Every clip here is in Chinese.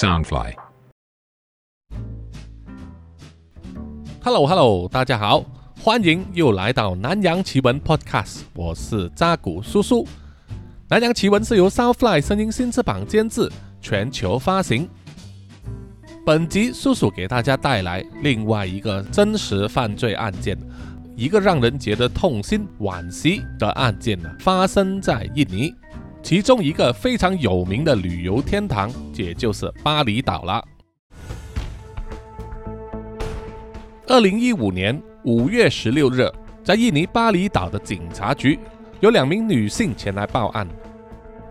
Soundfly。Hello Hello，大家好，欢迎又来到南洋奇闻 Podcast，我是扎古叔叔。南洋奇闻是由 Soundfly 声音新翅膀监制，全球发行。本集叔叔给大家带来另外一个真实犯罪案件，一个让人觉得痛心惋惜的案件呢，发生在印尼，其中一个非常有名的旅游天堂，也就是巴厘岛了。二零一五年五月十六日，在印尼巴厘岛的警察局，有两名女性前来报案，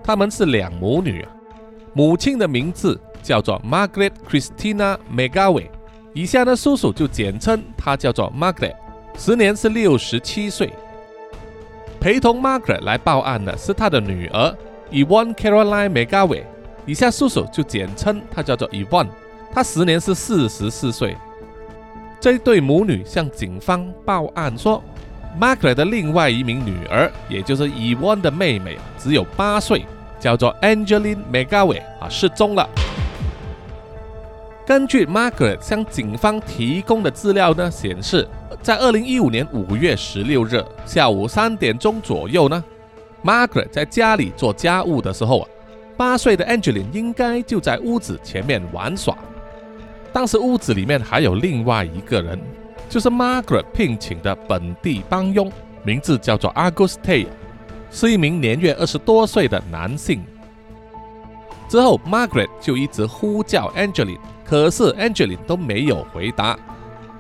她们是两母女，母亲的名字叫做 Margaret Christina Megawe，以下呢叔叔就简称她叫做 Margaret，时年是六十七岁。陪同 Margaret 来报案的是她的女儿 Yvonne Caroline Megaway，以下叔叔就简称她叫做 Yvonne，她时年是四十四岁。这对母女向警方报案说，Margaret 的另外一名女儿，也就是 Yvonne 的妹妹，只有八岁，叫做 Angeline Megaway 啊，失踪了。根据 Margaret 向警方提供的资料呢，显示在二零一五年五月十六日下午三点钟左右呢，Margaret 在家里做家务的时候啊，八岁的 Angeline 应该就在屋子前面玩耍。当时屋子里面还有另外一个人，就是 Margaret 聘请的本地帮佣，名字叫做 Auguste，是一名年约二十多岁的男性。之后，Margaret 就一直呼叫 Angeline，可是 Angeline 都没有回答。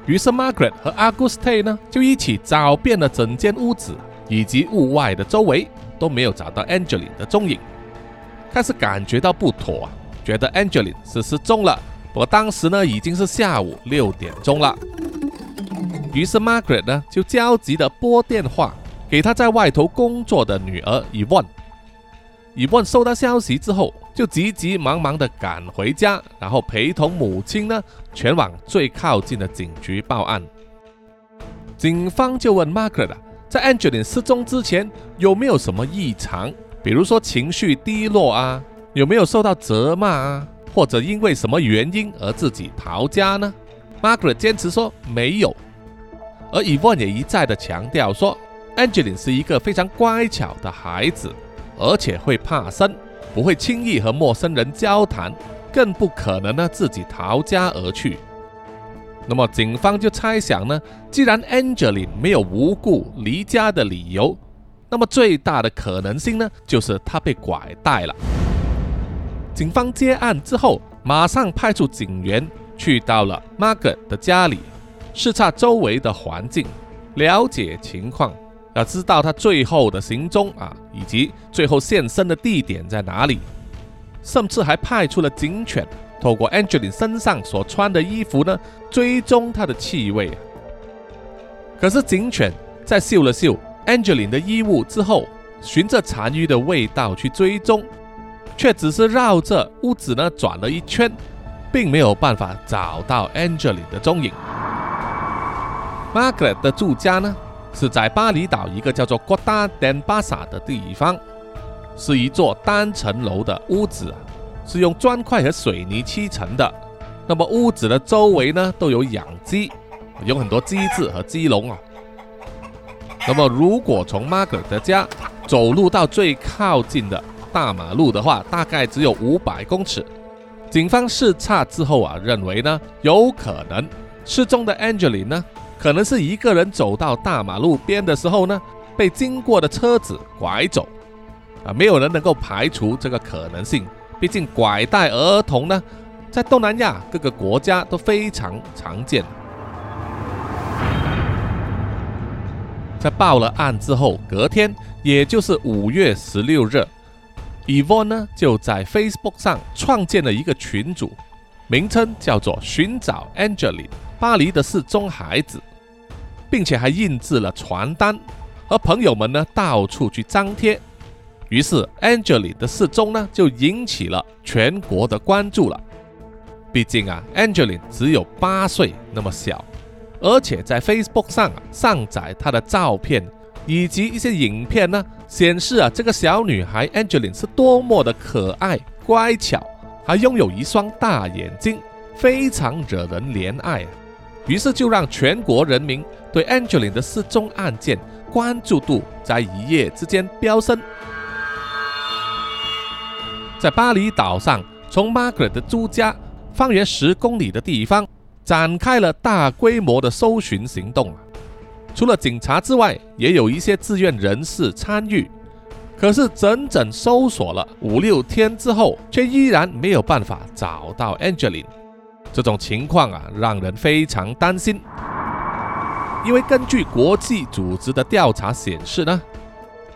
于是 Margaret 和 Auguste 呢就一起找遍了整间屋子以及屋外的周围，都没有找到 Angeline 的踪影。开始感觉到不妥啊，觉得 Angeline 是失踪了。不过当时呢已经是下午六点钟了，于是 Margaret 呢就焦急地拨电话给她在外头工作的女儿 Yvonne。Yvonne 收到消息之后，就急急忙忙地赶回家，然后陪同母亲呢前往最靠近的警局报案。警方就问 Margaret，在 Angeline 失踪之前有没有什么异常，比如说情绪低落啊，有没有受到责骂啊？或者因为什么原因而自己逃家呢？Margaret 坚持说没有，而 e v o n 也一再的强调说，Angeline 是一个非常乖巧的孩子，而且会怕生，不会轻易和陌生人交谈，更不可能呢自己逃家而去。那么警方就猜想呢，既然 Angelin 没有无故离家的理由，那么最大的可能性呢，就是她被拐带了。警方接案之后，马上派出警员去到了 Margaret 的家里，视察周围的环境，了解情况，要知道他最后的行踪啊，以及最后现身的地点在哪里。甚至还派出了警犬，透过 Angeline 身上所穿的衣服呢，追踪她的气味。可是警犬在嗅了嗅 Angeline 的衣物之后，循着残余的味道去追踪。却只是绕着屋子呢转了一圈，并没有办法找到 Angeline 的踪影。Margaret 的住家呢是在巴厘岛一个叫做 Kota Denpasar 的地方，是一座单层楼的屋子，是用砖块和水泥砌成的。那么屋子的周围呢都有养鸡，有很多鸡子和鸡笼啊。那么如果从 Margot 的家走路到最靠近的，大马路的话，大概只有五百公尺。警方视察之后啊，认为呢，有可能失踪的 Angeline 呢，可能是一个人走到大马路边的时候呢，被经过的车子拐走。啊，没有人能够排除这个可能性。毕竟拐带儿童呢，在东南亚各个国家都非常常见。在报了案之后，隔天，也就是五月十六日。，Evon 呢就在 Facebook 上创建了一个群组，名称叫做“寻找 Angeline 巴黎的失踪孩子”，并且还印制了传单，和朋友们呢到处去张贴。于是 Angeline 的失踪呢就引起了全国的关注了。毕竟啊，Angeline 只有八岁那么小，而且在 Facebook 上啊上载她的照片。以及一些影片呢，显示啊，这个小女孩 Angeline 是多么的可爱、乖巧，还拥有一双大眼睛，非常惹人怜爱啊。于是就让全国人民对 Angeline 的失踪案件关注度在一夜之间飙升。在巴厘岛上，从 Margaret 的住家方圆十公里的地方展开了大规模的搜寻行动。除了警察之外，也有一些志愿人士参与。可是整整搜索了五六天之后，却依然没有办法找到 Angeline。这种情况啊，让人非常担心。因为根据国际组织的调查显示呢，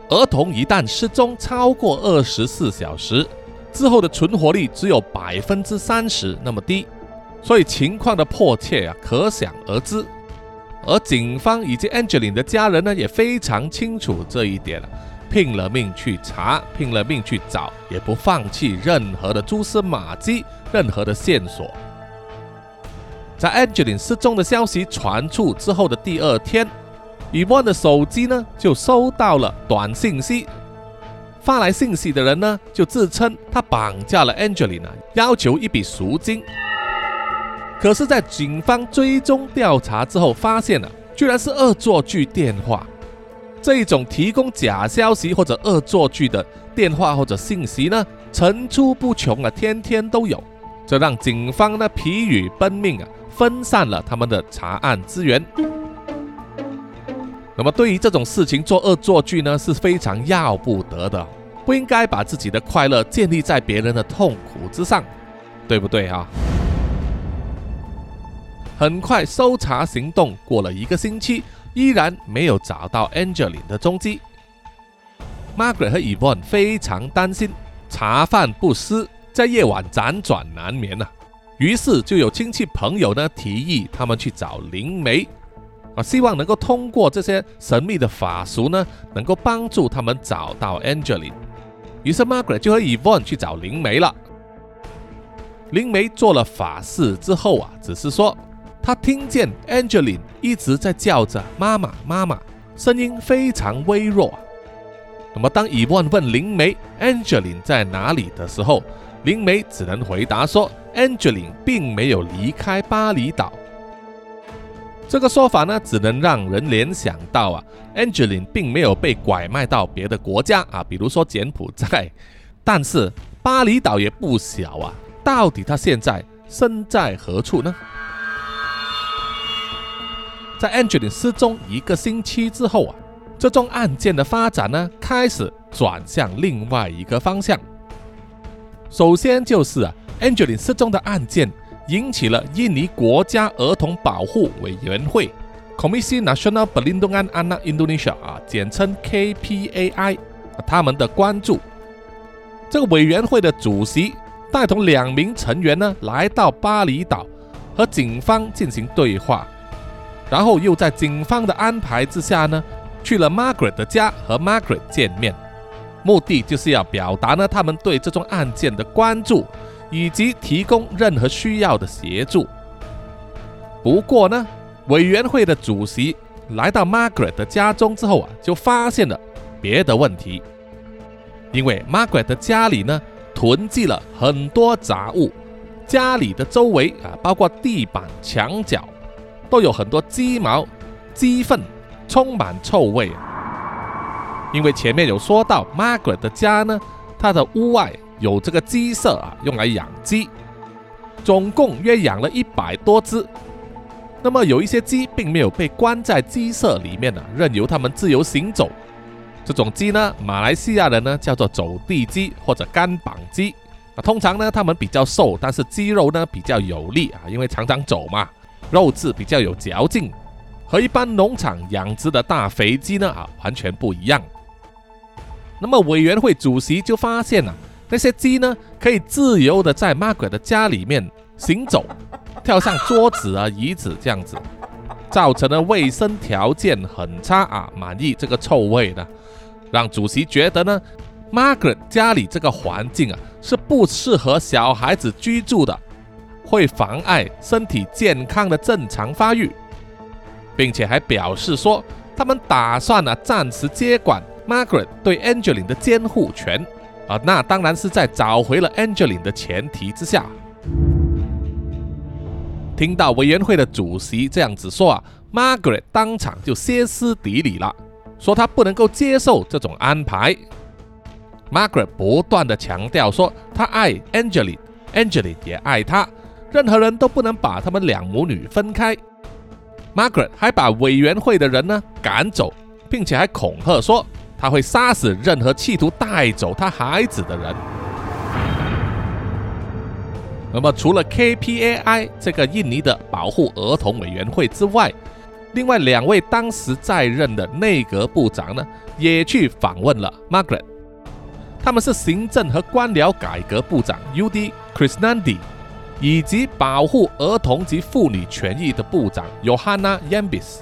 儿童一旦失踪超过二十四小时之后的存活率只有百分之三十那么低，所以情况的迫切啊，可想而知。而警方以及 Angeline 的家人呢，也非常清楚这一点了。拼了命去查，拼了命去找，也不放弃任何的蛛丝马迹，任何的线索。在 Angeline 失踪的消息传出之后的第二天，Evan 的手机呢就收到了短信息，发来信息的人呢就自称他绑架了 Angeline，要求一笔赎金。可是，在警方追踪调查之后，发现了居然是恶作剧电话。这一种提供假消息或者恶作剧的电话或者信息呢，层出不穷啊，天天都有，这让警方呢疲于奔命啊，分散了他们的查案资源。那么对于这种事情做恶作剧呢，是非常要不得的，不应该把自己的快乐建立在别人的痛苦之上，对不对啊？很快，搜查行动过了一个星期。依然没有找到 Angelin 的踪迹。Margaret 和 Evan 非常担心，茶饭不思，在夜晚辗转难眠呐。于是就有亲戚朋友呢提议他们去找灵媒，啊，希望能够通过这些神秘的法术呢，能够帮助他们找到 Angeline。于是 Margaret 就和 Evan 去找灵媒了。灵媒做了法事之后啊，只是说。他听见 Angeline 一直在叫着“妈妈，妈妈”，声音非常微弱。那么，当伊万问灵媒 Angeline 在哪里的时候，灵媒只能回答说：“Angeline 并没有离开巴厘岛。”这个说法呢，只能让人联想到啊，Angeline 并没有被拐卖到别的国家啊，比如说柬埔寨。但是巴厘岛也不小啊，到底他现在身在何处呢？在 Angeline 失踪一个星期之后啊，这宗案件的发展呢，开始转向另外一个方向。首先就是啊，Angeline 失踪的案件引起了印尼国家儿童保护委员会 （Komisi Nasional Perlindungan Anak Indonesia） 啊，简称 KPAI，他们的关注。这个委员会的主席带同两名成员呢，来到巴厘岛和警方进行对话。然后又在警方的安排之下呢，去了 Margaret 的家和 Margaret 见面，目的就是要表达呢他们对这宗案件的关注，以及提供任何需要的协助。不过呢，委员会的主席来到 Margaret 的家中之后啊，就发现了别的问题，因为 Margaret 的家里呢囤积了很多杂物，家里的周围啊，包括地板、墙角。都有很多鸡毛、鸡粪，充满臭味。因为前面有说到，Margaret 的家呢，它的屋外有这个鸡舍啊，用来养鸡，总共约养了一百多只。那么有一些鸡并没有被关在鸡舍里面呢，任由它们自由行走。这种鸡呢，马来西亚人呢叫做走地鸡或者干绑鸡。啊，通常呢，它们比较瘦，但是肌肉呢比较有力啊，因为常常走嘛。肉质比较有嚼劲，和一般农场养殖的大肥鸡呢啊完全不一样。那么委员会主席就发现了那些鸡呢可以自由的在 Margaret 的家里面行走，跳上桌子啊椅子这样子，造成的卫生条件很差啊，满意这个臭味的，让主席觉得呢 Margaret 家里这个环境啊是不适合小孩子居住的。会妨碍身体健康的正常发育，并且还表示说，他们打算呢暂时接管 Margaret 对 Angeline 的监护权，啊，那当然是在找回了 Angeline 的前提之下。听到委员会的主席这样子说啊，Margaret 当场就歇斯底里了，说她不能够接受这种安排。Margaret 不断的强调说，她爱 Angeline，Angeline 也爱她，任何人都不能把他们两母女分开。Margaret 还把委员会的人呢赶走，并且还恐吓说他会杀死任何企图带走他孩子的人。那么，除了 KPAI 这个印尼的保护儿童委员会之外，另外两位当时在任的内阁部长呢，也去访问了 Margaret。他们是行政和官僚改革部长 UD Krisnandi，以及保护儿童及妇女权益的部长 Yohana Yambis。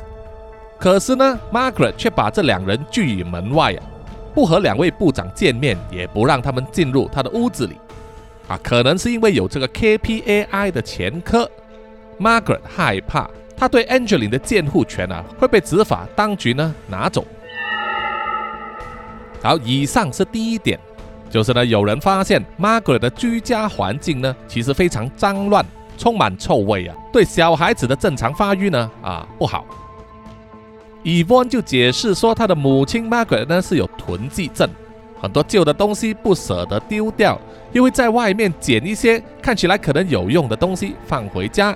可是呢，Margaret 却把这两人拒于门外啊，不和两位部长见面，也不让他们进入他的屋子里。啊，可能是因为有这个 KPAI 的前科，Margaret 害怕他对 Angeline 的监护权啊会被执法当局呢拿走。好，以上是第一点，就是呢有人发现 Margaret 的居家环境呢其实非常脏乱，充满臭味啊，对小孩子的正常发育呢啊不好。Evon 就解释说，他的母亲 Margaret 呢是有囤积症。很多旧的东西不舍得丢掉，又会在外面捡一些看起来可能有用的东西放回家。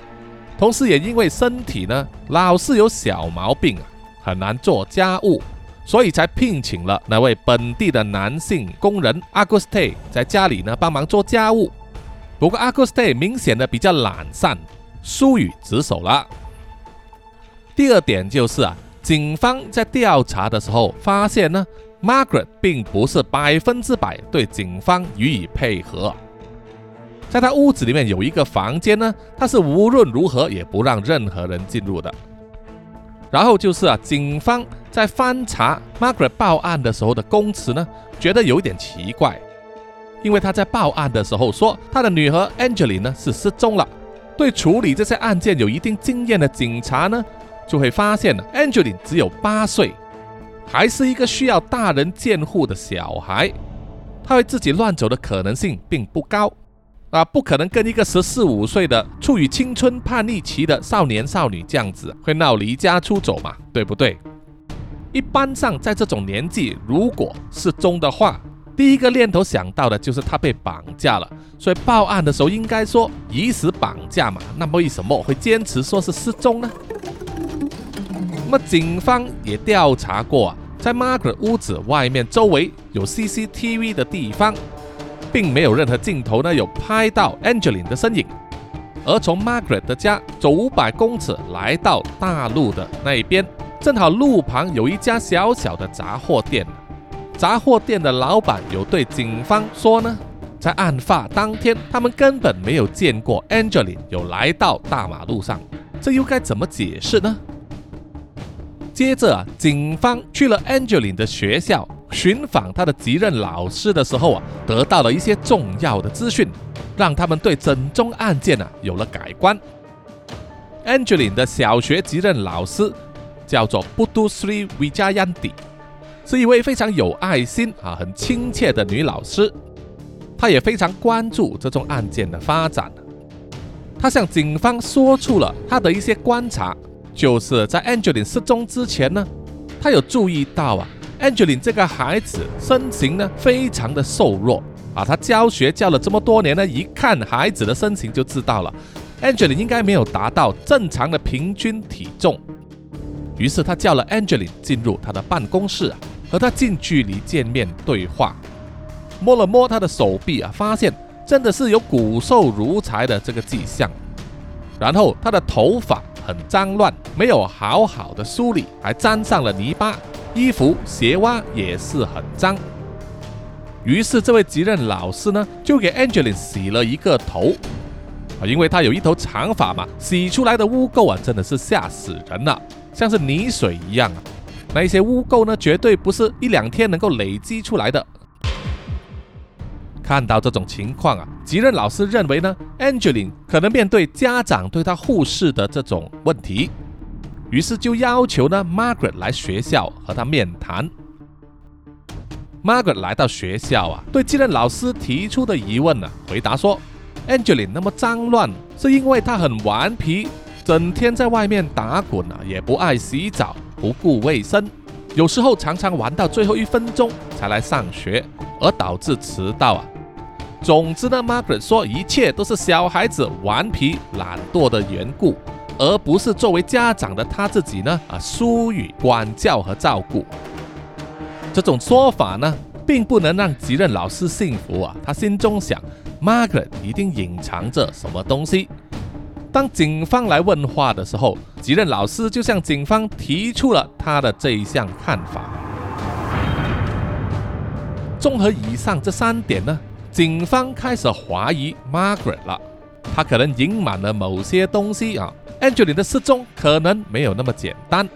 同时，也因为身体呢老是有小毛病，很难做家务，所以才聘请了那位本地的男性工人 Auguste 在家里呢帮忙做家务。不过，Auguste 明显的比较懒散，疏于职守了。第二点就是啊，警方在调查的时候发现呢。Margaret 并不是百分之百对警方予以配合，在他屋子里面有一个房间呢，他是无论如何也不让任何人进入的。然后就是啊，警方在翻查 Margaret 报案的时候的供词呢，觉得有一点奇怪，因为他在报案的时候说他的女儿 Angeline 呢是失踪了。对处理这些案件有一定经验的警察呢，就会发现呢 Angeline 只有八岁。还是一个需要大人监护的小孩，他会自己乱走的可能性并不高啊，不可能跟一个十四五岁的处于青春叛逆期的少年少女这样子会闹离家出走嘛，对不对？一般上在这种年纪，如果失踪的话，第一个念头想到的就是他被绑架了，所以报案的时候应该说疑似绑架嘛，那么为什么会坚持说是失踪呢？那么警方也调查过啊，在 Margaret 屋子外面周围有 CCTV 的地方，并没有任何镜头呢有拍到 Angeline 的身影。而从 Margaret 的家走五百公尺来到大路的那一边，正好路旁有一家小小的杂货店。杂货店的老板有对警方说呢，在案发当天，他们根本没有见过 Angeline 有来到大马路上。这又该怎么解释呢？接着啊，警方去了 Angeline 的学校寻访他的继任老师的时候啊，得到了一些重要的资讯，让他们对整宗案件啊有了改观。Angeline 的小学继任老师叫做 Budu Sri Wijayanti，是一位非常有爱心啊、很亲切的女老师。她也非常关注这宗案件的发展。她向警方说出了她的一些观察。就是在 Angelin 失踪之前呢，他有注意到啊，Angelin 这个孩子身形呢非常的瘦弱啊。他教学教了这么多年呢，一看孩子的身形就知道了，Angelin 应该没有达到正常的平均体重。于是他叫了 Angelin 进入他的办公室啊，和他近距离见面对话，摸了摸他的手臂啊，发现真的是有骨瘦如柴的这个迹象。然后他的头发。很脏乱，没有好好的梳理，还沾上了泥巴，衣服鞋袜也是很脏。于是这位急任老师呢，就给 Angeline 洗了一个头啊，因为他有一头长发嘛，洗出来的污垢啊，真的是吓死人了，像是泥水一样啊。那一些污垢呢，绝对不是一两天能够累积出来的。看到这种情况啊，吉任老师认为呢，Angeline 可能面对家长对他忽视的这种问题，于是就要求呢 Margaret 来学校和他面谈。Margaret 来到学校啊，对继任老师提出的疑问呢，回答说：“Angeline 那么脏乱，是因为她很顽皮，整天在外面打滚啊，也不爱洗澡，不顾卫生，有时候常常玩到最后一分钟才来上学，而导致迟到啊。总之呢，Margaret 说一切都是小孩子顽皮懒惰的缘故，而不是作为家长的他自己呢啊疏于管教和照顾。”这种说法呢，并不能让吉任老师信服啊。他心中想，Margaret 一定隐藏着什么东西。当警方来问话的时候，吉任老师就向警方提出了他的这一项看法。综合以上这三点呢，警方开始怀疑 Margaret 了。他可能隐瞒了某些东西啊。Angeline 的失踪可能没有那么简单。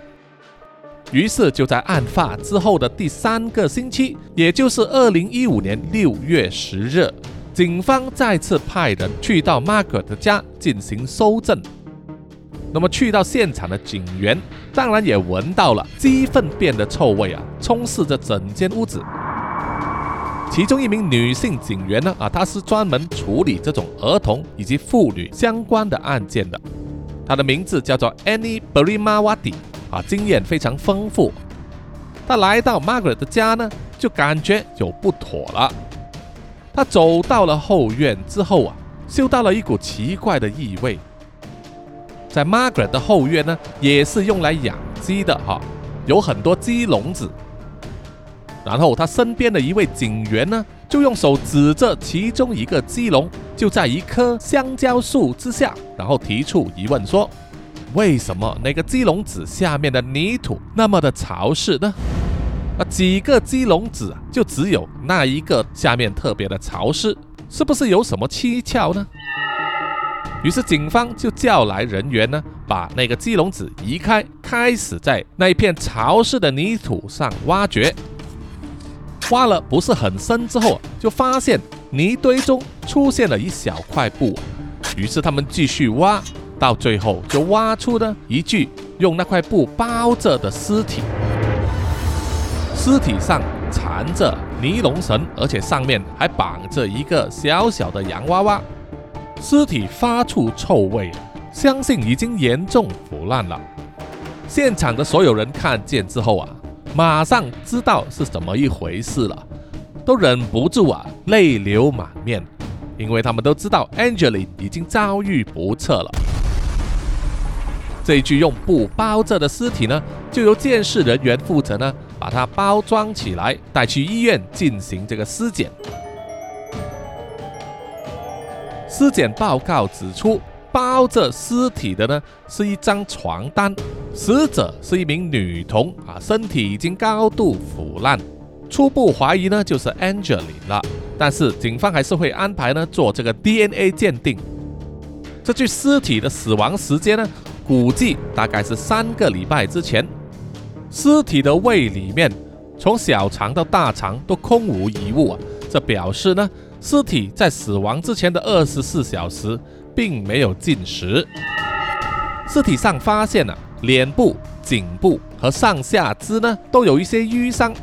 于是就在案发之后的第三个星期，也就是二零一五年六月十日，警方再次派人去到 Margaret 的家进行搜证。那么去到现场的警员，当然也闻到了鸡粪便的臭味啊，充斥着整间屋子。其中一名女性警员呢，啊，她是专门处理这种儿童以及妇女相关的案件的，她的名字叫做 Annie Berimawati。啊，经验非常丰富。她来到 Margaret 的家呢，就感觉有不妥了。她走到了后院之后啊，嗅到了一股奇怪的异味。在 Margaret 的后院呢，也是用来养鸡的哈，有很多鸡笼子。然后他身边的一位警员呢，就用手指着其中一个鸡笼，就在一棵香蕉树之下，然后提出疑问说。为什么那个鸡笼子下面的泥土那么的潮湿呢？啊，几个鸡笼子就只有那一个下面特别的潮湿，是不是有什么蹊跷呢？于是警方就叫来人员呢，把那个鸡笼子移开，开始在那一片潮湿的泥土上挖掘。挖了不是很深之后，就发现泥堆中出现了一小块布，于是他们继续挖。到最后就挖出了一具用那块布包着的尸体，尸体上缠着尼龙绳，而且上面还绑着一个小小的洋娃娃。尸体发出臭味，相信已经严重腐烂了。现场的所有人看见之后啊，马上知道是怎么一回事了，都忍不住啊泪流满面，因为他们都知道 Angelie 已经遭遇不测了。这具用布包着的尸体呢，就由监视人员负责呢，把它包装起来，带去医院进行这个尸检。尸检报告指出，包着尸体的呢是一张床单，死者是一名女童啊，身体已经高度腐烂，初步怀疑呢就是 Angeline 了，但是警方还是会安排呢做这个 DNA 鉴定。这具尸体的死亡时间呢？估计大概是三个礼拜之前，尸体的胃里面从小肠到大肠都空无一物啊！这表示呢，尸体在死亡之前的二十四小时并没有进食。尸体上发现了脸部、颈部和上下肢呢都有一些淤伤。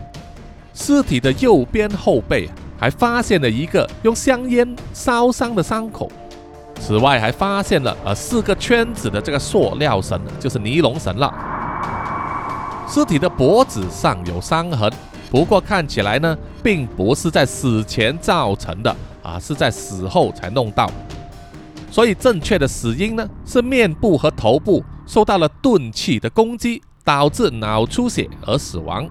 尸体的右边后背还发现了一个用香烟烧伤的伤口。此外，还发现了呃四个圈子的这个塑料绳，就是尼龙绳了。尸体的脖子上有伤痕，不过看起来呢，并不是在死前造成的啊，是在死后才弄到。所以正确的死因呢，是面部和头部受到了钝器的攻击，导致脑出血而死亡。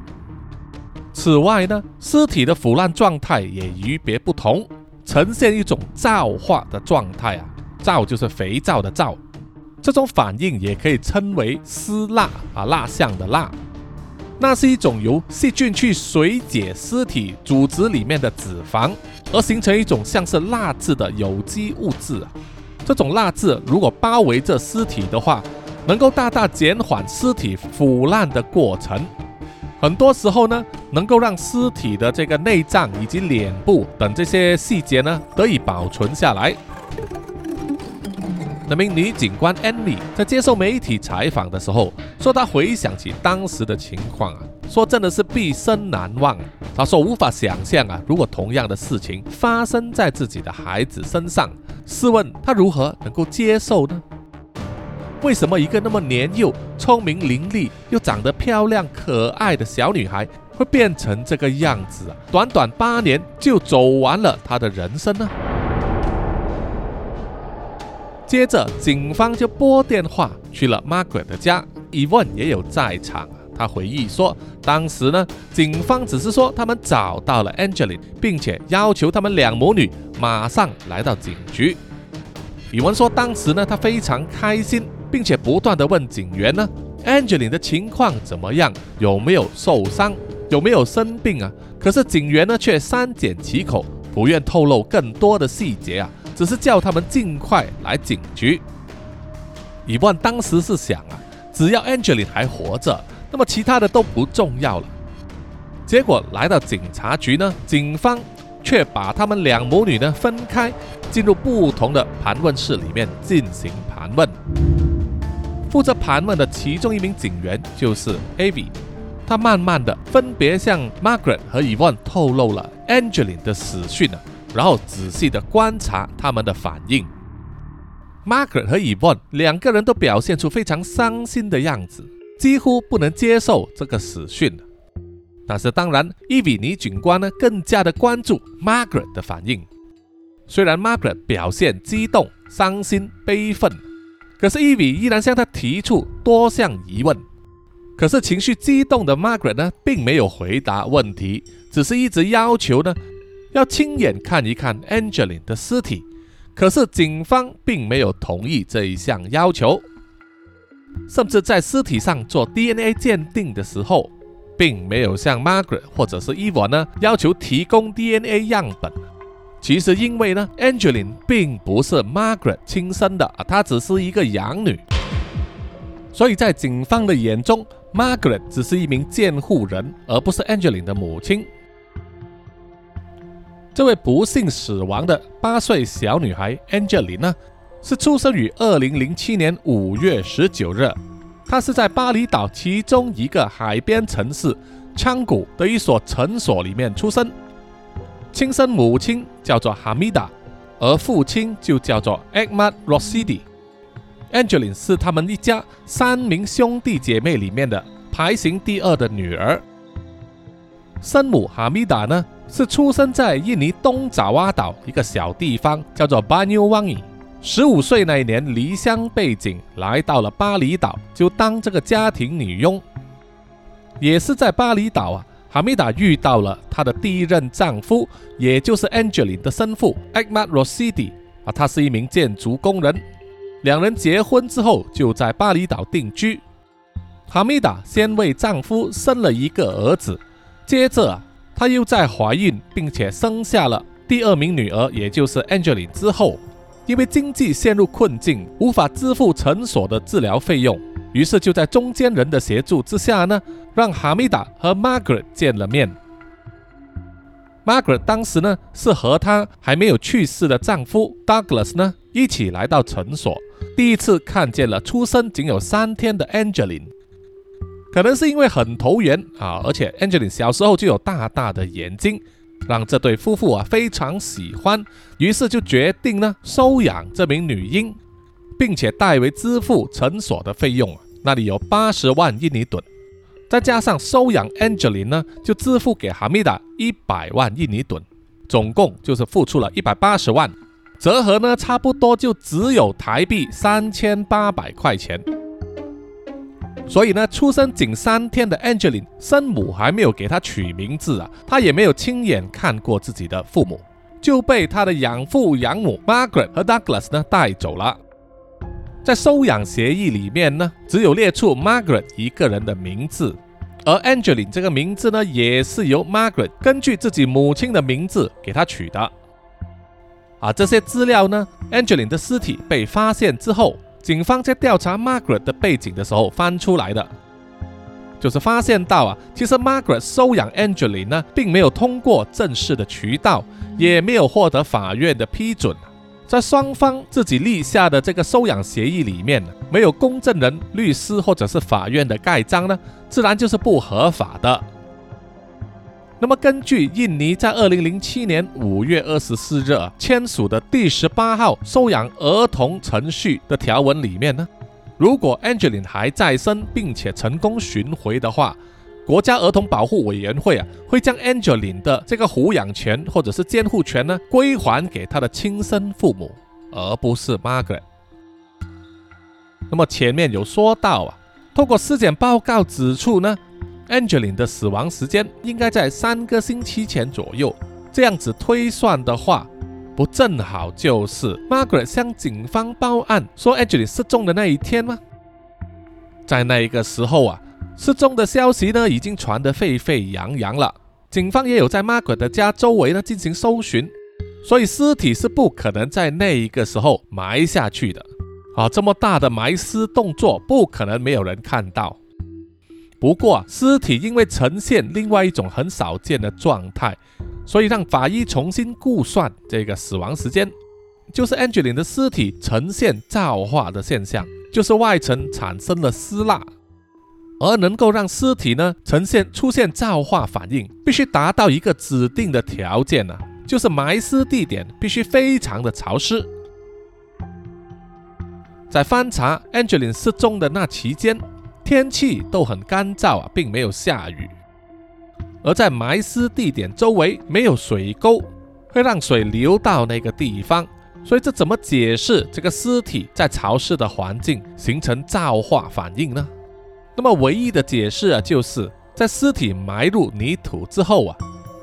此外呢，尸体的腐烂状态也与别不同，呈现一种皂化的状态啊。皂就是肥皂的皂，这种反应也可以称为丝蜡啊，蜡像的蜡。那是一种由细菌去水解尸体组织里面的脂肪，而形成一种像是蜡质的有机物质啊。这种蜡质如果包围着尸体的话，能够大大减缓尸体腐烂的过程。很多时候呢，能够让尸体的这个内脏以及脸部等这些细节呢得以保存下来。那名女警官 Annie 在接受媒体采访的时候，说她回想起当时的情况啊，说真的是毕生难忘。他说无法想象啊，如果同样的事情发生在自己的孩子身上，试问他如何能够接受呢？为什么一个那么年幼、聪明伶俐又长得漂亮可爱的小女孩会变成这个样子啊？短短八年就走完了她的人生呢？接着，警方就拨电话去了 Margaret 的家，Evan 也有在场。他回忆说，当时呢，警方只是说他们找到了 Angeline，并且要求他们两母女马上来到警局。宇文说，当时呢，他非常开心，并且不断的问警员呢，Angeline 的情况怎么样，有没有受伤，有没有生病啊？可是警员呢，却三缄其口，不愿透露更多的细节啊，只是叫他们尽快来警局。宇文当时是想啊，只要 Angeline 还活着。那么其他的都不重要了。结果来到警察局呢，警方却把他们两母女呢分开，进入不同的盘问室里面进行盘问。负责盘问的其中一名警员就是 Avi，他慢慢的分别向 Margaret 和 Evan 透露了 Angeline 的死讯啊，然后仔细的观察他们的反应。Margaret 和 Evan 两个人都表现出非常伤心的样子。几乎不能接受这个死讯，但是当然，伊比尼警官呢更加的关注 Margaret 的反应。虽然 Margaret 表现激动、伤心、悲愤，可是伊比依然向他提出多项疑问。可是情绪激动的 Margaret 呢，并没有回答问题，只是一直要求呢要亲眼看一看 Angeline 的尸体。可是警方并没有同意这一项要求。甚至在尸体上做 DNA 鉴定的时候，并没有向 Margaret 或者是 Eva 呢要求提供 DNA 样本。其实因为呢，Angeline 并不是 Margaret 亲生的，她只是一个养女。所以在警方的眼中，Margaret 只是一名监护人，而不是 Angeline 的母亲。这位不幸死亡的八岁小女孩 Angeline 呢？是出生于二零零七年五月十九日，他是在巴厘岛其中一个海边城市昌谷的一所诊所里面出生。亲生母亲叫做哈米达，而父亲就叫做 Ahmad Rosidi。Angeline 是他们一家三名兄弟姐妹里面的排行第二的女儿。生母哈米达呢，是出生在印尼东爪哇岛一个小地方，叫做 Banyuwangi。十五岁那一年，离乡背井来到了巴厘岛，就当这个家庭女佣。也是在巴厘岛啊，哈米达遇到了她的第一任丈夫，也就是 Angelin 的生父 Ahmad Rosidi 啊，他是一名建筑工人。两人结婚之后，就在巴厘岛定居。哈米达先为丈夫生了一个儿子，接着啊，她又在怀孕并且生下了第二名女儿，也就是 Angelin 之后。因为经济陷入困境，无法支付诊所的治疗费用，于是就在中间人的协助之下呢，让哈米达和 Margaret 见了面。Margaret 当时呢是和她还没有去世的丈夫 Douglas 呢一起来到诊所，第一次看见了出生仅有三天的 Angeline。可能是因为很投缘啊，而且 Angeline 小时候就有大大的眼睛。让这对夫妇啊非常喜欢，于是就决定呢收养这名女婴，并且代为支付诊所的费用啊，那里有八十万印尼盾，再加上收养 Angeline 呢，就支付给哈米达一百万印尼盾，总共就是付出了一百八十万，折合呢差不多就只有台币三千八百块钱。所以呢，出生仅三天的 Angeline 生母还没有给她取名字啊，她也没有亲眼看过自己的父母，就被她的养父养母 Margaret 和 Douglas 呢带走了。在收养协议里面呢，只有列出 Margaret 一个人的名字，而 Angeline 这个名字呢，也是由 Margaret 根据自己母亲的名字给她取的。啊，这些资料呢，Angeline 的尸体被发现之后。警方在调查 Margaret 的背景的时候翻出来的，就是发现到啊，其实 Margaret 收养 Angeline 呢，并没有通过正式的渠道，也没有获得法院的批准，在双方自己立下的这个收养协议里面，没有公证人、律师或者是法院的盖章呢，自然就是不合法的。那么，根据印尼在二零零七年五月二十四日签署的第十八号收养儿童程序的条文里面呢，如果 Angelin 还在生并且成功寻回的话，国家儿童保护委员会啊会将 Angelin 的这个抚养权或者是监护权呢归还给他的亲生父母，而不是 Margaret。那么前面有说到啊，透过尸检报告指出呢。Angeline 的死亡时间应该在三个星期前左右，这样子推算的话，不正好就是 Margaret 向警方报案说 Angeline 失踪的那一天吗？在那一个时候啊，失踪的消息呢已经传得沸沸扬扬了，警方也有在 Margaret 的家周围呢进行搜寻，所以尸体是不可能在那一个时候埋下去的啊！这么大的埋尸动作，不可能没有人看到。不过，尸体因为呈现另外一种很少见的状态，所以让法医重新估算这个死亡时间，就是 Angelin 的尸体呈现皂化的现象，就是外层产生了撕蜡，而能够让尸体呢呈现出现皂化反应，必须达到一个指定的条件呢，就是埋尸地点必须非常的潮湿。在翻查 Angelin 失踪的那期间。天气都很干燥啊，并没有下雨，而在埋尸地点周围没有水沟，会让水流到那个地方，所以这怎么解释这个尸体在潮湿的环境形成皂化反应呢？那么唯一的解释啊，就是在尸体埋入泥土之后啊，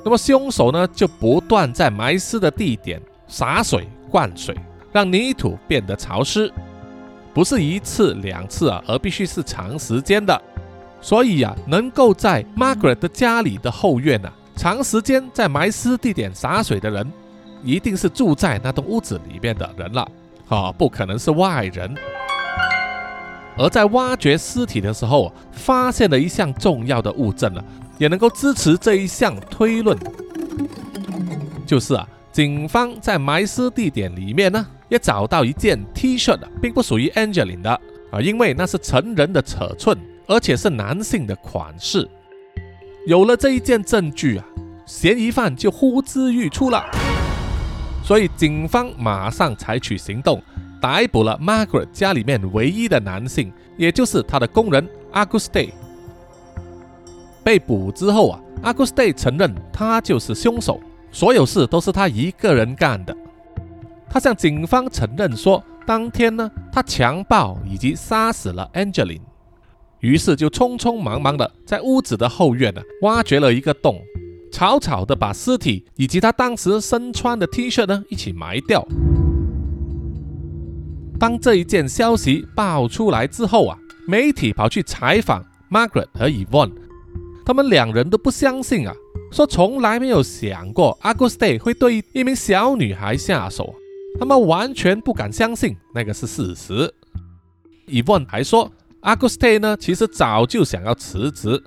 那么凶手呢就不断在埋尸的地点洒水灌水，让泥土变得潮湿。不是一次两次啊，而必须是长时间的。所以呀，能够在 Margaret 的家里的后院呢，长时间在埋尸地点洒水的人，一定是住在那栋屋子里面的人了，啊，不可能是外人。而在挖掘尸体的时候，发现了一项重要的物证了，也能够支持这一项推论，就是啊，警方在埋尸地点里面呢。也找到一件 T 恤的，并不属于 Angeline 的啊，因为那是成人的尺寸，而且是男性的款式。有了这一件证据啊，嫌疑犯就呼之欲出了。所以警方马上采取行动，逮捕了 Margaret 家里面唯一的男性，也就是他的工人 Auguste。被捕之后啊，Auguste 承认他就是凶手，所有事都是他一个人干的。他向警方承认说，当天呢，他强暴以及杀死了 Angeline，于是就匆匆忙忙的在屋子的后院呢挖掘了一个洞，草草的把尸体以及他当时身穿的 T 恤呢一起埋掉。当这一件消息爆出来之后啊，媒体跑去采访 Margaret 和 Yvonne，他们两人都不相信啊，说从来没有想过 Auguste 会对一名小女孩下手。他们完全不敢相信那个是事实。伊万还说，阿古斯特呢，其实早就想要辞职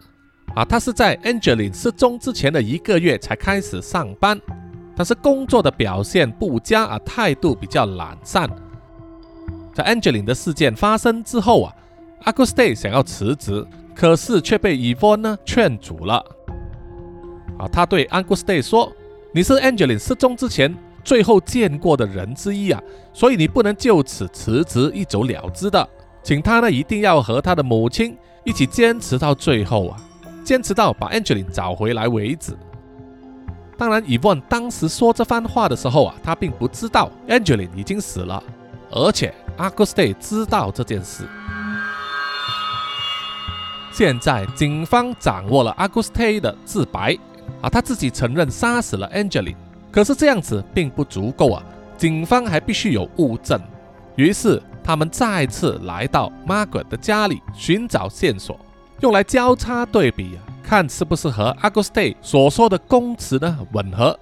啊。他是在 Angelin 失踪之前的一个月才开始上班，但是工作的表现不佳啊，态度比较懒散。在 Angelin 的事件发生之后啊，阿古斯特想要辞职，可是却被伊万呢劝阻了。啊，他对阿古斯特说：“你是 Angelin 失踪之前。”最后见过的人之一啊，所以你不能就此辞职一走了之的，请他呢一定要和他的母亲一起坚持到最后啊，坚持到把 Angeline 找回来为止。当然 e v o n 当时说这番话的时候啊，他并不知道 Angeline 已经死了，而且 Auguste 知道这件事。现在警方掌握了 Auguste 的自白啊，他自己承认杀死了 Angeline。可是这样子并不足够啊，警方还必须有物证。于是他们再次来到 Margaret 的家里寻找线索，用来交叉对比啊，看是不是和 Auguste 所说的供词呢吻合。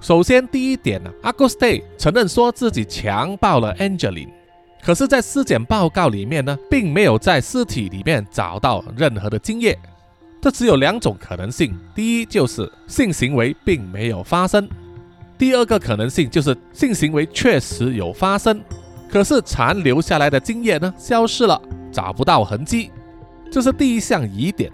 首先第一点呢，Auguste 承认说自己强暴了 Angeline，可是，在尸检报告里面呢，并没有在尸体里面找到任何的精液。这只有两种可能性：第一，就是性行为并没有发生；第二个可能性就是性行为确实有发生，可是残留下来的精液呢消失了，找不到痕迹，这是第一项疑点。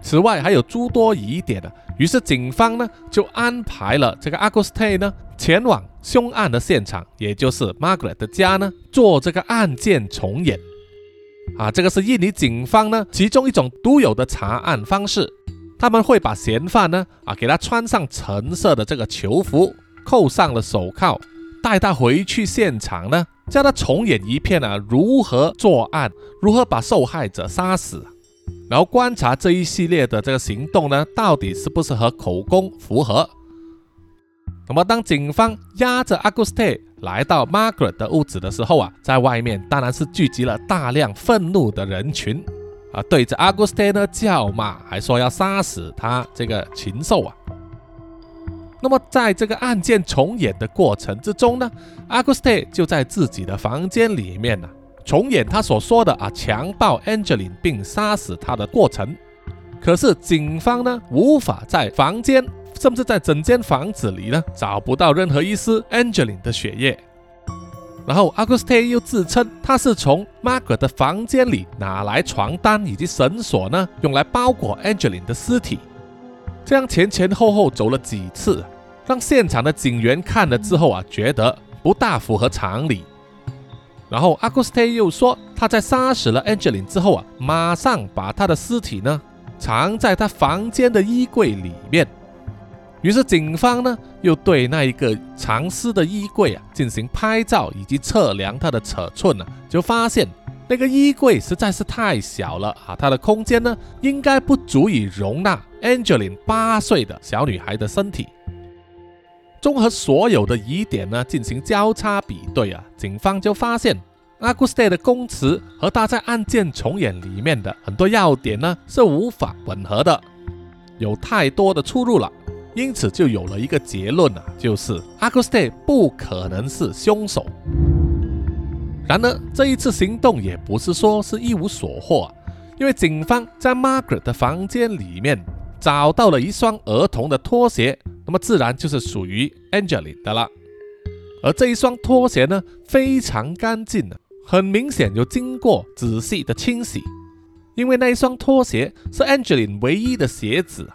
此外还有诸多疑点呢，于是警方呢就安排了这个 Auguste 呢前往凶案的现场，也就是 Margaret 的家呢做这个案件重演。啊，这个是印尼警方呢其中一种独有的查案方式。他们会把嫌犯呢啊给他穿上橙色的这个囚服，扣上了手铐，带他回去现场呢，叫他重演一遍啊如何作案，如何把受害者杀死，然后观察这一系列的这个行动呢到底是不是和口供符合。那么当警方押着 Auguste 来到 Margaret 的屋子的时候啊，在外面当然是聚集了大量愤怒的人群。啊，对着 Auguste 呢叫骂，还说要杀死他这个禽兽啊。那么在这个案件重演的过程之中呢，Auguste 就在自己的房间里面呢重演他所说的啊强暴 Angeline 并杀死他的过程。可是警方呢无法在房间，甚至在整间房子里呢找不到任何一丝 Angeline 的血液。然后 Auguste 又自称他是从 Margaret 的房间里拿来床单以及绳索呢，用来包裹 Angeline 的尸体。这样前前后后走了几次，让现场的警员看了之后啊，觉得不大符合常理。然后 Auguste 又说他在杀死了 Angeline 之后啊，马上把他的尸体呢藏在他房间的衣柜里面。于是警方呢，又对那一个藏尸的衣柜啊进行拍照以及测量它的尺寸呢，就发现那个衣柜实在是太小了啊，它的空间呢应该不足以容纳 Angeline 八岁的小女孩的身体。综合所有的疑点呢进行交叉比对啊，警方就发现 Auguste 的供词和他在案件重演里面的很多要点呢是无法吻合的，有太多的出入了。因此就有了一个结论啊，就是 Auguste 不可能是凶手。然而这一次行动也不是说是一无所获啊，因为警方在 Margaret 的房间里面找到了一双儿童的拖鞋，那么自然就是属于 Angelin 的了。而这一双拖鞋呢，非常干净的，很明显有经过仔细的清洗，因为那一双拖鞋是 Angelin 唯一的鞋子。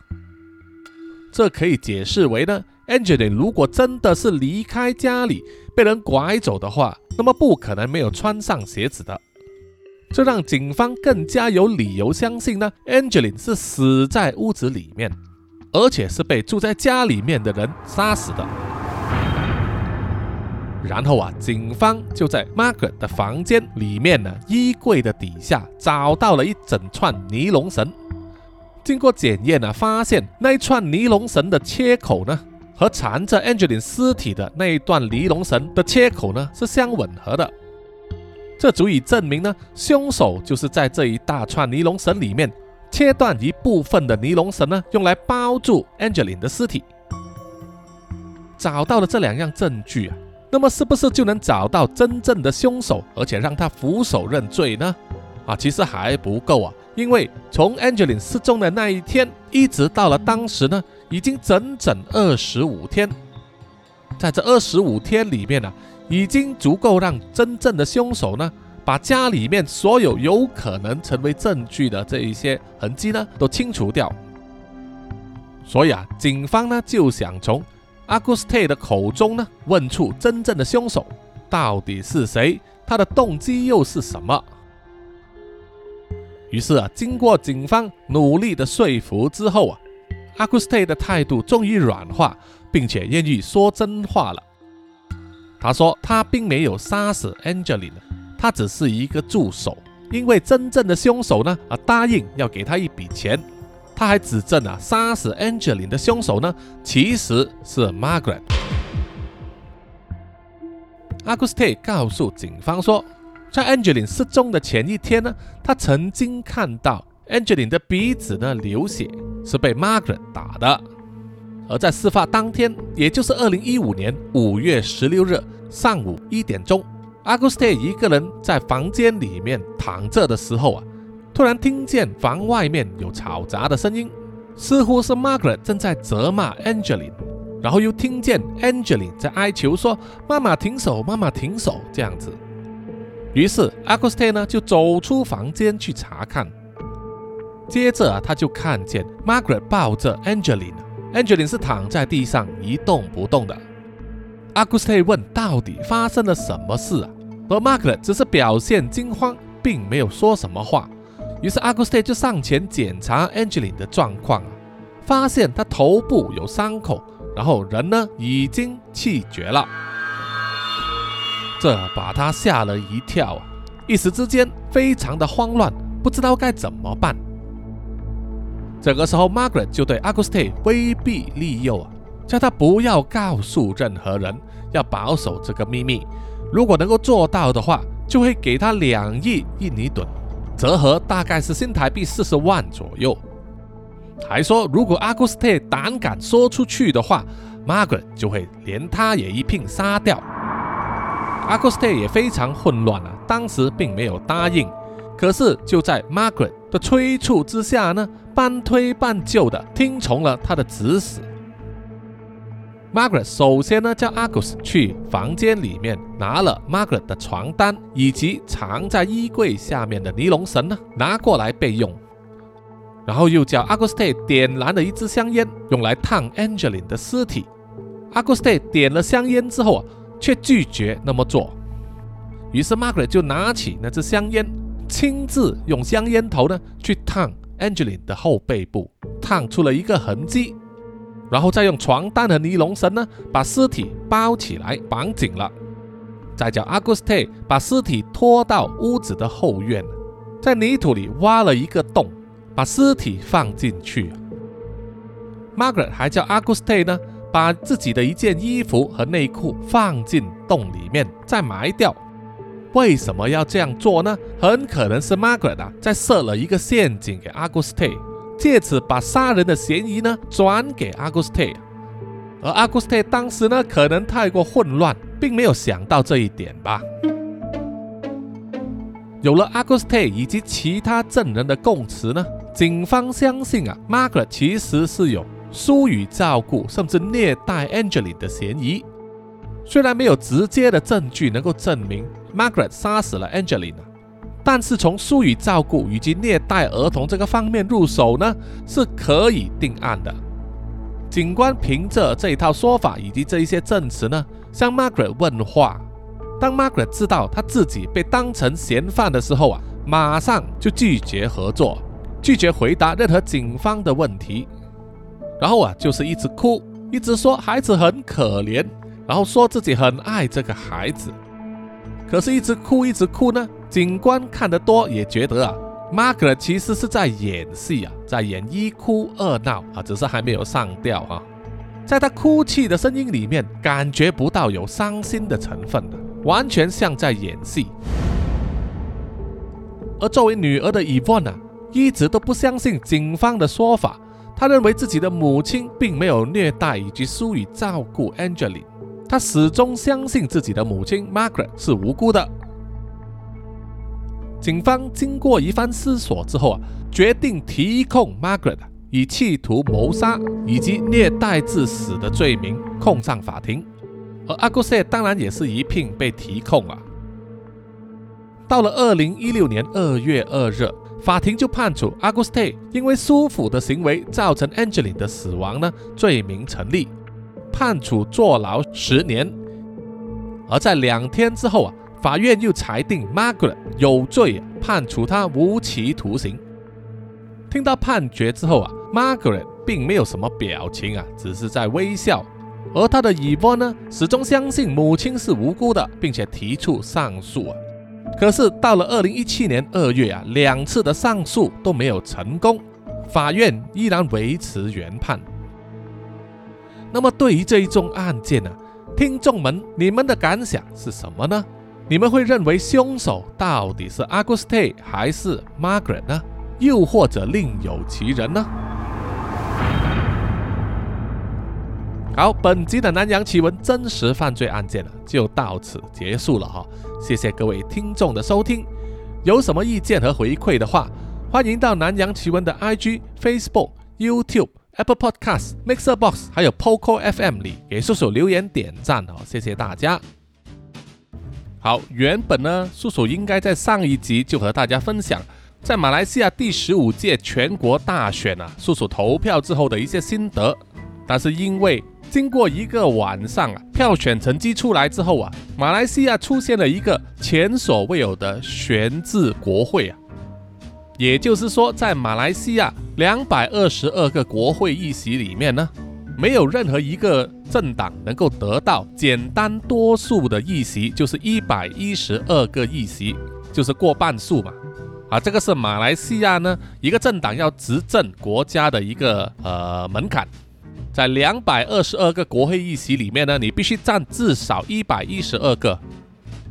这可以解释为呢，Angeline 如果真的是离开家里被人拐走的话，那么不可能没有穿上鞋子的。这让警方更加有理由相信呢，Angeline 是死在屋子里面，而且是被住在家里面的人杀死的。然后啊，警方就在 Margaret 的房间里面呢，衣柜的底下找到了一整串尼龙绳。经过检验呢，发现那一串尼龙绳的切口呢，和缠着 Angeline 尸体的那一段尼龙绳的切口呢是相吻合的。这足以证明呢，凶手就是在这一大串尼龙绳里面切断一部分的尼龙绳呢，用来包住 Angeline 的尸体。找到了这两样证据啊，那么是不是就能找到真正的凶手，而且让他俯首认罪呢？啊，其实还不够啊。因为从 Angeline 失踪的那一天，一直到了当时呢，已经整整二十五天。在这二十五天里面呢，已经足够让真正的凶手呢，把家里面所有有可能成为证据的这一些痕迹呢，都清除掉。所以啊，警方呢就想从 Auguste 的口中呢，问出真正的凶手到底是谁，他的动机又是什么。于是啊，经过警方努力的说服之后啊，Auguste 的态度终于软化，并且愿意说真话了。他说他并没有杀死 Angeline，他只是一个助手，因为真正的凶手呢啊答应要给他一笔钱。他还指证啊，杀死 Angeline 的凶手呢其实是 Margaret。Auguste 告诉警方说。在 Angeline 失踪的前一天呢，他曾经看到 Angeline 的鼻子呢流血，是被 Margaret 打的。而在事发当天，也就是二零一五年五月十六日上午一点钟，Auguste 一个人在房间里面躺着的时候啊，突然听见房外面有嘈杂的声音，似乎是 Margaret 正在责骂 Angeline。然后又听见 Angeline 在哀求说：“妈妈停手，妈妈停手。”这样子。于是 Auguste 呢就走出房间去查看。接着啊，他就看见 Margaret 抱着 Angeline，Angeline 是躺在地上一动不动的。Auguste 问：“到底发生了什么事啊？”而 Margaret 只是表现惊慌，并没有说什么话。于是 Auguste 就上前检查 Angeline 的状况啊，发现她头部有伤口。然后人呢已经气绝了，这把他吓了一跳啊！一时之间非常的慌乱，不知道该怎么办。这个时候，Margaret 就对 Auguste 威逼利诱啊，叫他不要告诉任何人，要保守这个秘密。如果能够做到的话，就会给他两亿印尼盾，折合大概是新台币四十万左右。还说，如果阿古斯特胆敢说出去的话，Margaret 就会连他也一并杀掉。阿古斯特也非常混乱啊，当时并没有答应。可是就在 Margaret 的催促之下呢，半推半就的听从了他的指使。Margaret 首先呢，叫阿古斯去房间里面拿了 Margaret 的床单以及藏在衣柜下面的尼龙绳呢，拿过来备用。然后又叫阿古斯特点燃了一支香烟，用来烫 Angeline 的尸体。阿古斯特点了香烟之后啊，却拒绝那么做。于是 Margaret 就拿起那支香烟，亲自用香烟头呢去烫 Angeline 的后背部，烫出了一个痕迹。然后再用床单和尼龙绳呢把尸体包起来，绑紧了。再叫阿古斯特把尸体拖到屋子的后院，在泥土里挖了一个洞。把尸体放进去。Margaret 还叫 Auguste 呢，把自己的一件衣服和内裤放进洞里面，再埋掉。为什么要这样做呢？很可能是 Margaret 啊，在设了一个陷阱给 Auguste，借此把杀人的嫌疑呢转给 Auguste。而 Auguste 当时呢，可能太过混乱，并没有想到这一点吧。有了 Auguste 以及其他证人的供词呢？警方相信啊，Margaret 其实是有疏于照顾甚至虐待 Angeline 的嫌疑。虽然没有直接的证据能够证明 Margaret 杀死了 Angeline，但是从疏于照顾以及虐待儿童这个方面入手呢，是可以定案的。警官凭着这一套说法以及这一些证词呢，向 Margaret 问话。当 Margaret 知道他自己被当成嫌犯的时候啊，马上就拒绝合作。拒绝回答任何警方的问题，然后啊，就是一直哭，一直说孩子很可怜，然后说自己很爱这个孩子。可是，一直哭，一直哭呢？警官看得多也觉得啊，Margaret 其实是在演戏啊，在演一哭二闹啊，只是还没有上吊啊。在他哭泣的声音里面，感觉不到有伤心的成分的完全像在演戏。而作为女儿的 Evon 呢？一直都不相信警方的说法，他认为自己的母亲并没有虐待以及疏于照顾 Angeline，他始终相信自己的母亲 Margaret 是无辜的。警方经过一番思索之后啊，决定提控 Margaret 以企图谋杀以及虐待致死的罪名控上法庭，而阿古塞当然也是一并被提控了。到了二零一六年二月二日。法庭就判处 Auguste 因为疏腐的行为造成 Angeline 的死亡呢，罪名成立，判处坐牢十年。而在两天之后啊，法院又裁定 Margaret 有罪，判处他无期徒刑。听到判决之后啊，Margaret 并没有什么表情啊，只是在微笑。而他的 Evon 呢，始终相信母亲是无辜的，并且提出上诉啊。可是到了二零一七年二月啊，两次的上诉都没有成功，法院依然维持原判。那么对于这一宗案件呢，听众们，你们的感想是什么呢？你们会认为凶手到底是 Auguste 还是 Margaret 呢？又或者另有其人呢？好，本集的南洋奇闻真实犯罪案件呢，就到此结束了哈。谢谢各位听众的收听，有什么意见和回馈的话，欢迎到南洋奇闻的 IG、Facebook、YouTube Apple Podcast、Mixer Box 还有 Poco FM 里给叔叔留言点赞哦，谢谢大家。好，原本呢，叔叔应该在上一集就和大家分享，在马来西亚第十五届全国大选啊，叔叔投票之后的一些心得。但是因为经过一个晚上啊，票选成绩出来之后啊，马来西亚出现了一个前所未有的悬置国会啊，也就是说，在马来西亚两百二十二个国会议席里面呢。没有任何一个政党能够得到简单多数的议席，就是一百一十二个议席，就是过半数嘛。啊，这个是马来西亚呢一个政党要执政国家的一个呃门槛，在两百二十二个国会议席里面呢，你必须占至少一百一十二个。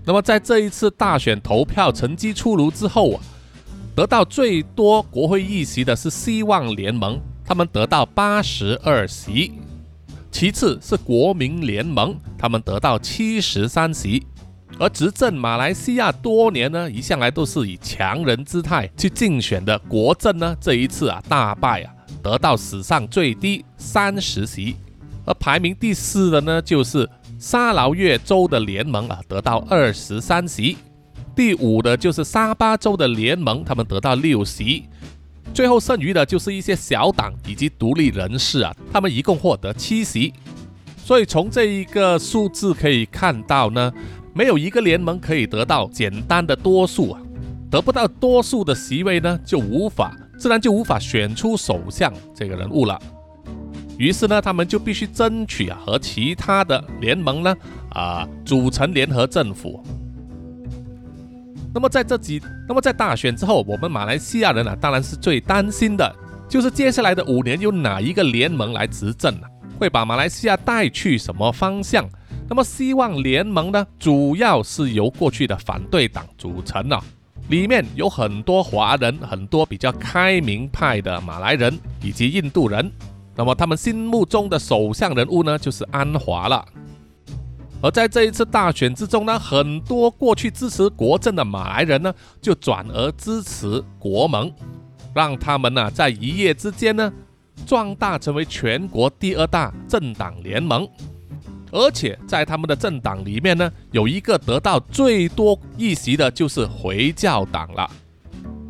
那么在这一次大选投票成绩出炉之后啊，得到最多国会议席的是希望联盟。他们得到八十二席，其次是国民联盟，他们得到七十三席。而执政马来西亚多年呢，一向来都是以强人姿态去竞选的国政呢，这一次啊大败啊，得到史上最低三十席。而排名第四的呢，就是沙劳越州的联盟啊，得到二十三席。第五的就是沙巴州的联盟，他们得到六席。最后剩余的就是一些小党以及独立人士啊，他们一共获得七席。所以从这一个数字可以看到呢，没有一个联盟可以得到简单的多数啊，得不到多数的席位呢，就无法自然就无法选出首相这个人物了。于是呢，他们就必须争取啊和其他的联盟呢啊组成联合政府。那么在这几，那么在大选之后，我们马来西亚人啊，当然是最担心的，就是接下来的五年有哪一个联盟来执政啊，会把马来西亚带去什么方向？那么希望联盟呢，主要是由过去的反对党组成啊，里面有很多华人，很多比较开明派的马来人以及印度人，那么他们心目中的首相人物呢，就是安华了。而在这一次大选之中呢，很多过去支持国政的马来人呢，就转而支持国盟，让他们呢在一夜之间呢壮大成为全国第二大政党联盟。而且在他们的政党里面呢，有一个得到最多议席的就是回教党了。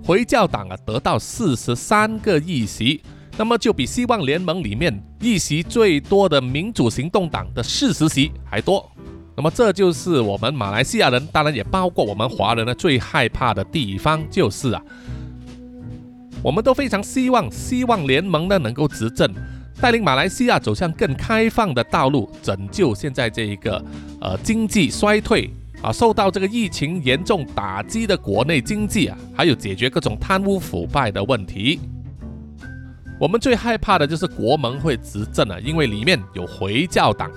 回教党啊得到四十三个议席，那么就比希望联盟里面议席最多的民主行动党的四十席还多。那么这就是我们马来西亚人，当然也包括我们华人呢最害怕的地方，就是啊，我们都非常希望希望联盟呢能够执政，带领马来西亚走向更开放的道路，拯救现在这一个呃经济衰退啊，受到这个疫情严重打击的国内经济啊，还有解决各种贪污腐败的问题。我们最害怕的就是国盟会执政啊，因为里面有回教党。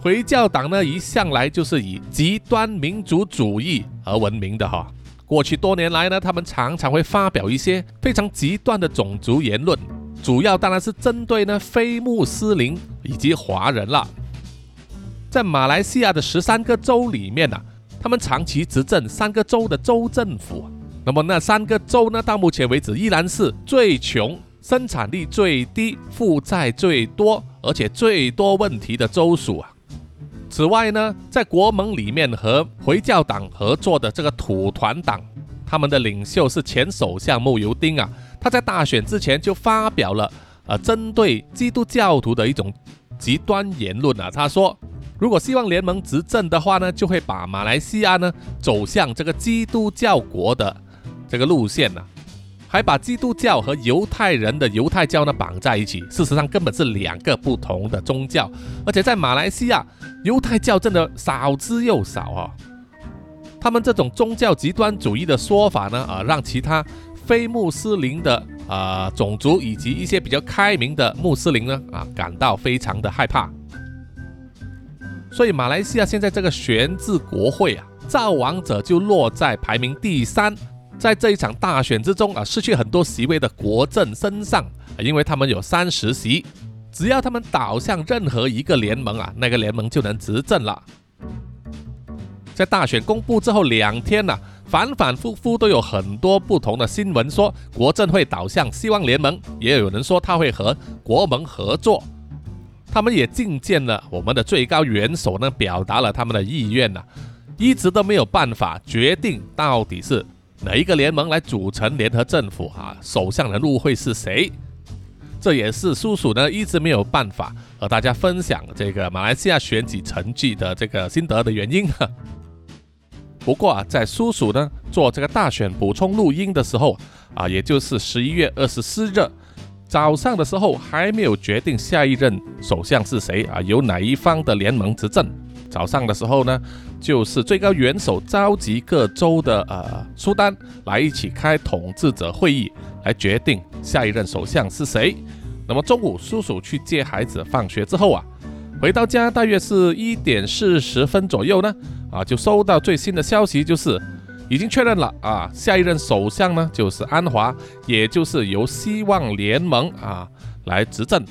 回教党呢，一向来就是以极端民族主义而闻名的哈。过去多年来呢，他们常常会发表一些非常极端的种族言论，主要当然是针对呢非穆斯林以及华人了。在马来西亚的十三个州里面呢，他们长期执政三个州的州政府，那么那三个州呢，到目前为止依然是最穷、生产力最低、负债最多，而且最多问题的州属啊。此外呢，在国盟里面和回教党合作的这个土团党，他们的领袖是前首相穆尤丁啊。他在大选之前就发表了呃针对基督教徒的一种极端言论啊。他说，如果希望联盟执政的话呢，就会把马来西亚呢走向这个基督教国的这个路线呢。还把基督教和犹太人的犹太教呢绑在一起，事实上根本是两个不同的宗教，而且在马来西亚，犹太教真的少之又少啊。他们这种宗教极端主义的说法呢，啊，让其他非穆斯林的啊种族以及一些比较开明的穆斯林呢，啊，感到非常的害怕。所以马来西亚现在这个悬置国会啊，造王者就落在排名第三。在这一场大选之中啊，失去很多席位的国政身上，因为他们有三十席，只要他们倒向任何一个联盟啊，那个联盟就能执政了。在大选公布之后两天呢，反反复复都有很多不同的新闻说国政会倒向希望联盟，也有人说他会和国盟合作。他们也觐见了我们的最高元首呢，表达了他们的意愿呢，一直都没有办法决定到底是哪一个联盟来组成联合政府啊，首相人物会是谁？这也是叔叔呢一直没有办法和大家分享这个马来西亚选举成绩的这个心得的原因。不过啊，在叔叔呢做这个大选补充录音的时候啊，也就是十一月二十四日早上的时候，还没有决定下一任首相是谁啊，由哪一方的联盟执政。早上的时候呢，就是最高元首召集各州的呃苏丹来一起开统治者会议，来决定下一任首相是谁。那么中午叔叔去接孩子放学之后啊。回到家大约是一点四十分左右呢，啊，就收到最新的消息，就是已经确认了啊，下一任首相呢就是安华，也就是由希望联盟啊来执政，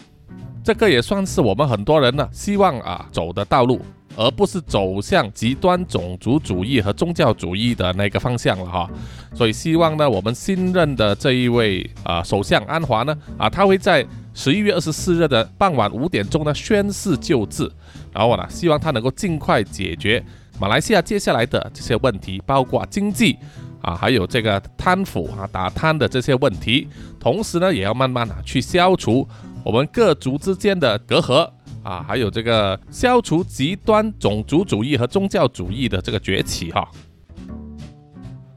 这个也算是我们很多人呢希望啊走的道路，而不是走向极端种族主义和宗教主义的那个方向了哈。所以希望呢，我们新任的这一位啊首相安华呢，啊，他会在。十一月二十四日的傍晚五点钟呢，宣誓就职，然后呢，希望他能够尽快解决马来西亚接下来的这些问题，包括经济啊，还有这个贪腐啊、打贪的这些问题，同时呢，也要慢慢啊去消除我们各族之间的隔阂啊，还有这个消除极端种族主义和宗教主义的这个崛起哈。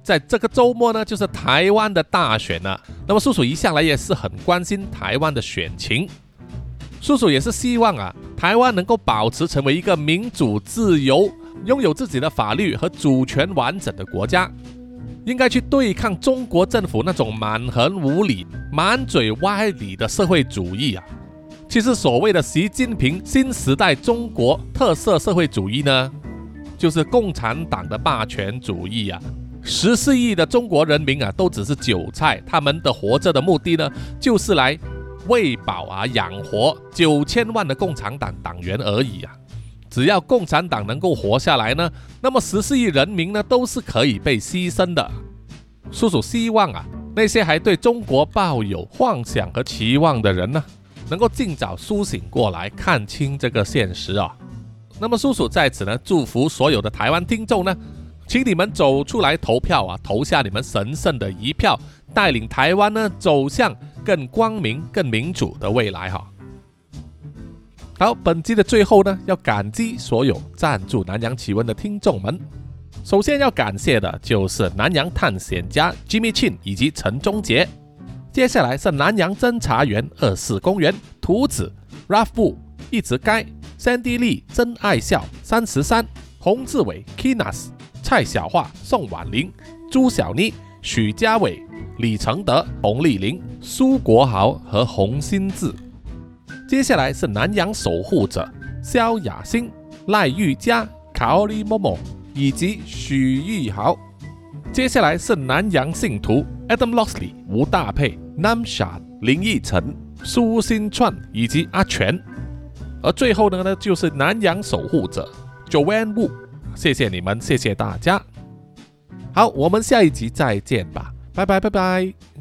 在这个周末呢，就是台湾的大选了。那么叔叔一向来也是很关心台湾的选情，叔叔也是希望啊，台湾能够保持成为一个民主、自由、拥有自己的法律和主权完整的国家，应该去对抗中国政府那种蛮横无理、满嘴歪理的社会主义啊。其实所谓的习近平新时代中国特色社会主义呢，就是共产党的霸权主义啊。十四亿的中国人民啊，都只是韭菜，他们的活着的目的呢，就是来喂饱啊、养活九千万的共产党党员而已啊。只要共产党能够活下来呢，那么十四亿人民呢，都是可以被牺牲的。叔叔希望啊，那些还对中国抱有幻想和期望的人呢，能够尽早苏醒过来，看清这个现实啊。那么叔叔在此呢，祝福所有的台湾听众呢。请你们走出来投票啊，投下你们神圣的一票，带领台湾呢走向更光明、更民主的未来哈。好，本期的最后呢，要感激所有赞助南洋奇闻的听众们。首先要感谢的就是南洋探险家 Jimmy Chin 以及陈忠杰。接下来是南洋侦查员二四公园图子 Ralph 布一直该 Sandy Lee 真爱笑三十三洪志伟 Kinas。蔡小桦、宋婉玲、朱小妮、许家伟、李承德、洪丽玲、苏国豪和洪新志。接下来是南洋守护者萧雅欣、赖玉佳、卡奥利莫莫以及许玉豪。接下来是南洋信徒 Adam Lossley、吴大佩、Namshad、林奕晨、苏新串以及阿全。而最后呢，呢就是南洋守护者 Joanne Wu。谢谢你们，谢谢大家。好，我们下一集再见吧，拜拜拜拜。